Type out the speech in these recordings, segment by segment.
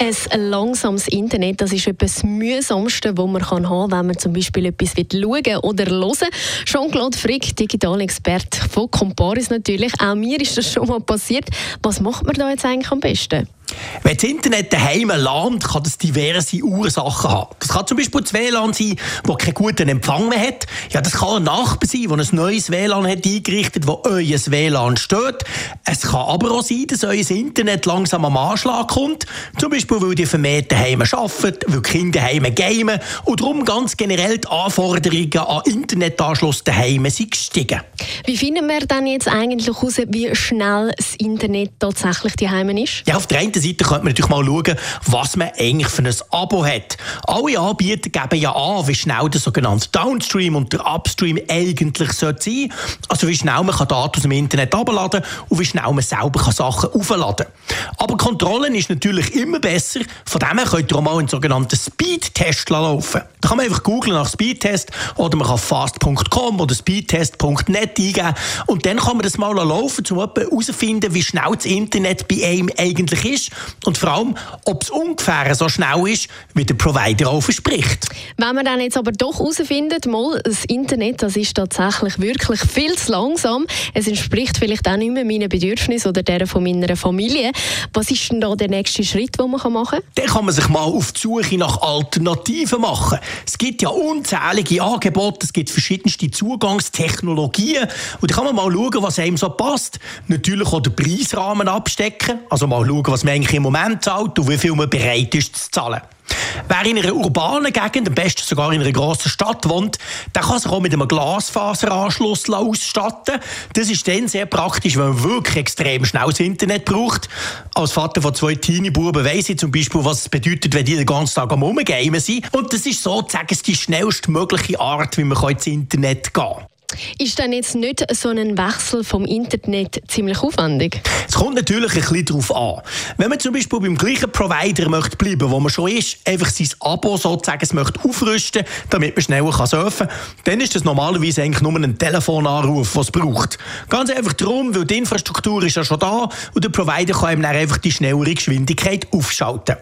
ein langsames Internet, das ist etwas mühsamste, was man haben kann, wenn man zum Beispiel etwas schauen oder hören Jean-Claude Frick, Digitalexperte von Comparis natürlich. Auch mir ist das schon mal passiert. Was macht man da jetzt eigentlich am besten? Wenn das Internet daheim landet, kann das diverse Ursachen haben. Das kann zum Beispiel das WLAN sein, das keinen guten Empfang mehr hat. Ja, das kann ein Nachbar sein, der ein neues WLAN hat eingerichtet hat, wo euer WLAN steht. Es kann aber auch sein, dass euer Internet langsam am Anschlag kommt. Zum Beispiel, weil die vermehrt daheim arbeiten, weil die Kinder daheim gamen und darum ganz generell die Anforderungen an Internetanschluss daheim sind gestiegen. Wie finden wir dann jetzt eigentlich heraus, wie schnell das Internet tatsächlich daheim ist? Ja, auf der einen Seite könnte man natürlich mal schauen, was man eigentlich für ein Abo hat. Alle Anbieter geben ja an, wie schnell der sogenannte Downstream und der Upstream eigentlich sein sollte. Also wie schnell man Daten aus dem Internet abladen und wie schnell man selber Sachen aufladen kann. Aber Kontrollen ist natürlich immer besser. Von dem her könnt ihr auch mal einen sogenannten Speedtest laufen. Da kann man einfach googeln nach Speedtest oder man kann fast.com oder speedtest.net eingeben und dann kann man das mal laufen, um herauszufinden, wie schnell das Internet bei einem eigentlich ist und vor allem, ob es ungefähr so schnell ist, wie der Provider auch verspricht. Wenn man dann jetzt aber doch herausfindet, mal, das Internet das ist tatsächlich wirklich viel zu langsam, es entspricht vielleicht auch nicht mehr meinen Bedürfnissen oder deren von meiner Familie, was ist denn da der nächste Schritt, den man machen kann? Dann kann man sich mal auf die Suche nach Alternativen machen. Es gibt ja unzählige Angebote, es gibt verschiedenste Zugangstechnologien und da kann man mal schauen, was einem so passt. Natürlich auch den Preisrahmen abstecken, also mal schauen, was man eigentlich im Moment zahlt und wie viel man bereit ist zu zahlen. Wer in einer urbanen Gegend, am besten sogar in einer grossen Stadt wohnt, der kann sich auch mit einem Glasfaseranschluss ausstatten. Das ist dann sehr praktisch, wenn man wirklich extrem schnelles Internet braucht. Als Vater von zwei Teenie-Buben weiss ich zum Beispiel, was es bedeutet, wenn die den ganzen Tag am Umgamen sind. Und das ist sozusagen die schnellstmögliche Art, wie man ins Internet gehen kann. Ist dann jetzt nicht so ein Wechsel vom Internet ziemlich aufwendig? Es kommt natürlich ein bisschen darauf an. Wenn man zum Beispiel beim gleichen Provider möchte bleiben, wo man schon ist, einfach sein Abo sozusagen möchte aufrüsten, damit man schneller kann surfen kann, dann ist das normalerweise eigentlich nur ein Telefonanruf, was es braucht. Ganz einfach darum, weil die Infrastruktur ist ja schon da und der Provider kann ihm dann einfach die schnellere Geschwindigkeit aufschalten.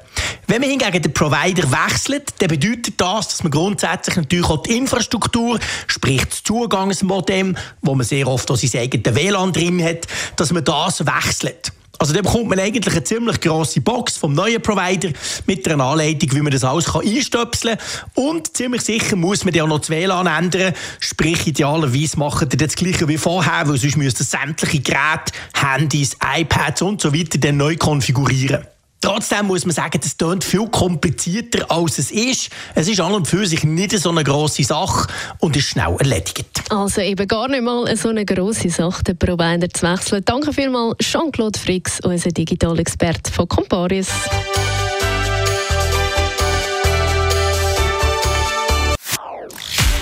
Wenn man hingegen den Provider wechselt, dann bedeutet das, dass man grundsätzlich natürlich auch die Infrastruktur, sprich das Zugangsmodem, wo man sehr oft auch sein eigenes WLAN drin hat, dass man das wechselt. Also da bekommt man eigentlich eine ziemlich grosse Box vom neuen Provider mit einer Anleitung, wie man das alles einstöpseln kann. Und ziemlich sicher muss man ja auch noch das WLAN ändern. Sprich, idealerweise machen die das Gleiche wie vorher, weil sonst müssten sämtliche Geräte, Handys, iPads und so weiter dann neu konfigurieren. Trotzdem muss man sagen, das klingt viel komplizierter, als es ist. Es ist an und für sich nicht so eine grosse Sache und ist schnell erledigt. Also eben gar nicht mal so eine grosse Sache, den Provider zu wechseln. Danke vielmals, Jean-Claude Frix, unser Digitalexperte von Comparis.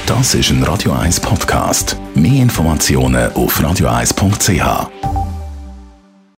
Das ist ein Radio 1 Podcast. Mehr Informationen auf radio1.ch.